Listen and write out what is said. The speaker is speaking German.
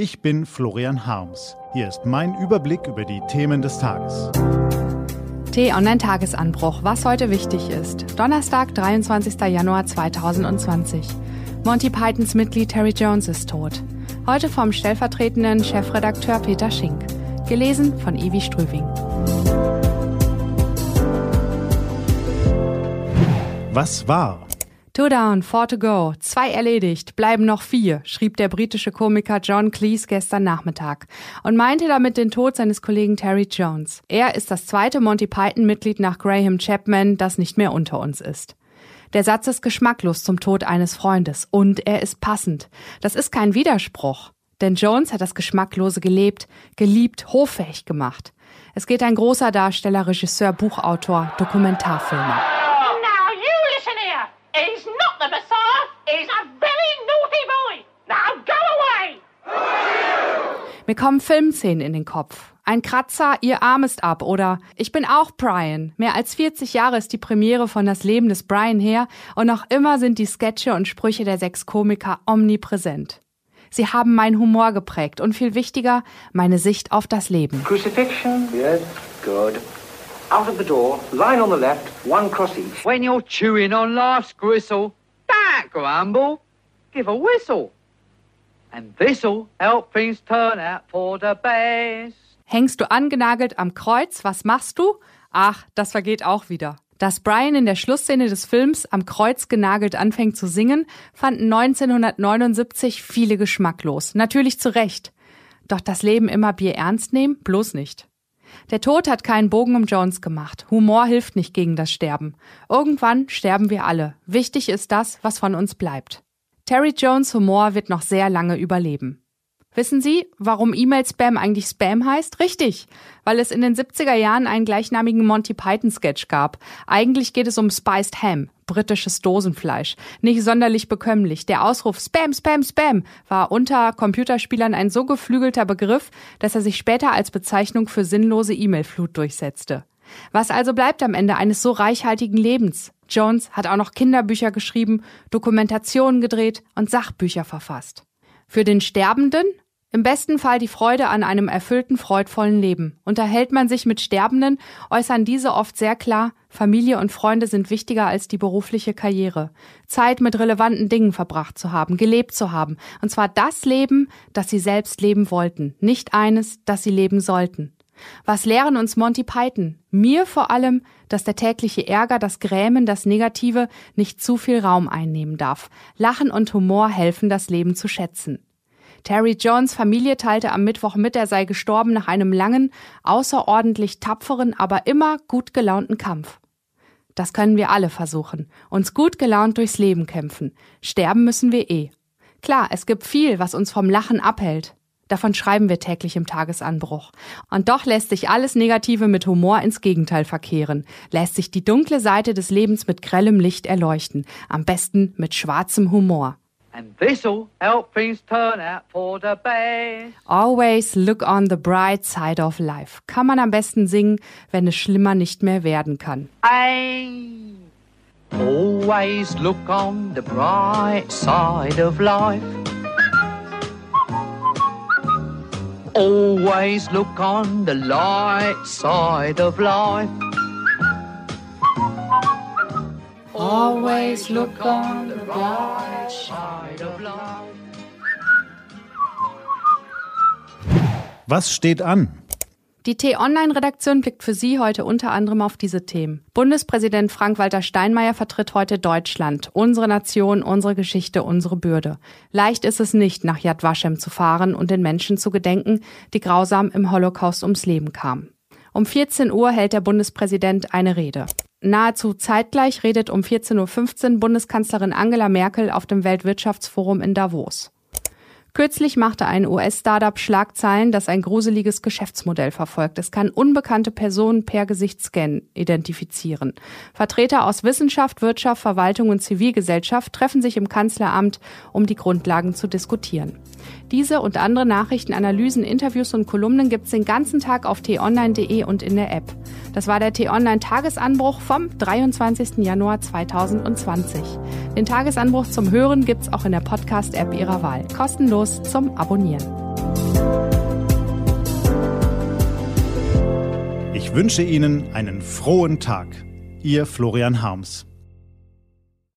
Ich bin Florian Harms. Hier ist mein Überblick über die Themen des Tages. T-Online-Tagesanbruch, was heute wichtig ist. Donnerstag, 23. Januar 2020. Monty Pythons Mitglied Terry Jones ist tot. Heute vom stellvertretenden Chefredakteur Peter Schink. Gelesen von Ivi Strüving. Was war? Two down, four to go. Zwei erledigt, bleiben noch vier, schrieb der britische Komiker John Cleese gestern Nachmittag und meinte damit den Tod seines Kollegen Terry Jones. Er ist das zweite Monty Python-Mitglied nach Graham Chapman, das nicht mehr unter uns ist. Der Satz ist geschmacklos zum Tod eines Freundes und er ist passend. Das ist kein Widerspruch. Denn Jones hat das Geschmacklose gelebt, geliebt, hoffähig gemacht. Es geht ein großer Darsteller, Regisseur, Buchautor, Dokumentarfilmer. Mir kommen Filmszenen in den Kopf. Ein Kratzer, ihr Arm ist ab oder Ich bin auch Brian. Mehr als 40 Jahre ist die Premiere von Das Leben des Brian her und noch immer sind die Sketche und Sprüche der sechs Komiker omnipräsent. Sie haben meinen Humor geprägt und viel wichtiger, meine Sicht auf das Leben. Crucifixion? Yes, good. out of the door, line on the left, one cross each. When you're chewing on life's gristle, don't grumble, give a whistle. And this'll help things turn out for the best. Hängst du angenagelt am Kreuz, was machst du? Ach, das vergeht auch wieder. Dass Brian in der Schlussszene des Films am Kreuz genagelt anfängt zu singen, fanden 1979 viele geschmacklos. Natürlich zu Recht. Doch das Leben immer Bier ernst nehmen? Bloß nicht. Der Tod hat keinen Bogen um Jones gemacht. Humor hilft nicht gegen das Sterben. Irgendwann sterben wir alle. Wichtig ist das, was von uns bleibt. Terry Jones Humor wird noch sehr lange überleben. Wissen Sie, warum E-Mail-Spam eigentlich Spam heißt? Richtig, weil es in den 70er Jahren einen gleichnamigen Monty Python-Sketch gab. Eigentlich geht es um Spiced Ham, britisches Dosenfleisch. Nicht sonderlich bekömmlich. Der Ausruf Spam, Spam, Spam war unter Computerspielern ein so geflügelter Begriff, dass er sich später als Bezeichnung für sinnlose E-Mail-Flut durchsetzte. Was also bleibt am Ende eines so reichhaltigen Lebens? Jones hat auch noch Kinderbücher geschrieben, Dokumentationen gedreht und Sachbücher verfasst. Für den Sterbenden im besten Fall die Freude an einem erfüllten, freudvollen Leben. Unterhält man sich mit Sterbenden, äußern diese oft sehr klar, Familie und Freunde sind wichtiger als die berufliche Karriere. Zeit mit relevanten Dingen verbracht zu haben, gelebt zu haben. Und zwar das Leben, das sie selbst leben wollten, nicht eines, das sie leben sollten. Was lehren uns Monty Python? Mir vor allem, dass der tägliche Ärger, das Grämen, das Negative nicht zu viel Raum einnehmen darf. Lachen und Humor helfen, das Leben zu schätzen. Terry Jones Familie teilte am Mittwoch mit, er sei gestorben nach einem langen, außerordentlich tapferen, aber immer gut gelaunten Kampf. Das können wir alle versuchen. Uns gut gelaunt durchs Leben kämpfen. Sterben müssen wir eh. Klar, es gibt viel, was uns vom Lachen abhält. Davon schreiben wir täglich im Tagesanbruch. Und doch lässt sich alles Negative mit Humor ins Gegenteil verkehren, lässt sich die dunkle Seite des Lebens mit grellem Licht erleuchten, am besten mit schwarzem Humor. And this'll help things turn out for the best. Always look on the bright side of life. Kann man am besten singen, wenn es schlimmer nicht mehr werden kann. I always look on the bright side of life. Always look on the light side of life. Always look on the bright side of life. Was steht an? Die T-Online-Redaktion blickt für Sie heute unter anderem auf diese Themen. Bundespräsident Frank-Walter Steinmeier vertritt heute Deutschland, unsere Nation, unsere Geschichte, unsere Bürde. Leicht ist es nicht, nach Yad Vashem zu fahren und den Menschen zu gedenken, die grausam im Holocaust ums Leben kamen. Um 14 Uhr hält der Bundespräsident eine Rede. Nahezu zeitgleich redet um 14.15 Uhr Bundeskanzlerin Angela Merkel auf dem Weltwirtschaftsforum in Davos. Kürzlich machte ein US-Startup Schlagzeilen, das ein gruseliges Geschäftsmodell verfolgt. Es kann unbekannte Personen per Gesichtsscan identifizieren. Vertreter aus Wissenschaft, Wirtschaft, Verwaltung und Zivilgesellschaft treffen sich im Kanzleramt, um die Grundlagen zu diskutieren. Diese und andere Nachrichten, Analysen, Interviews und Kolumnen gibt's den ganzen Tag auf t-online.de und in der App. Das war der T-Online-Tagesanbruch vom 23. Januar 2020. Den Tagesanbruch zum Hören gibt's auch in der Podcast-App Ihrer Wahl. Kostenlos zum Abonnieren. Ich wünsche Ihnen einen frohen Tag. Ihr Florian Harms.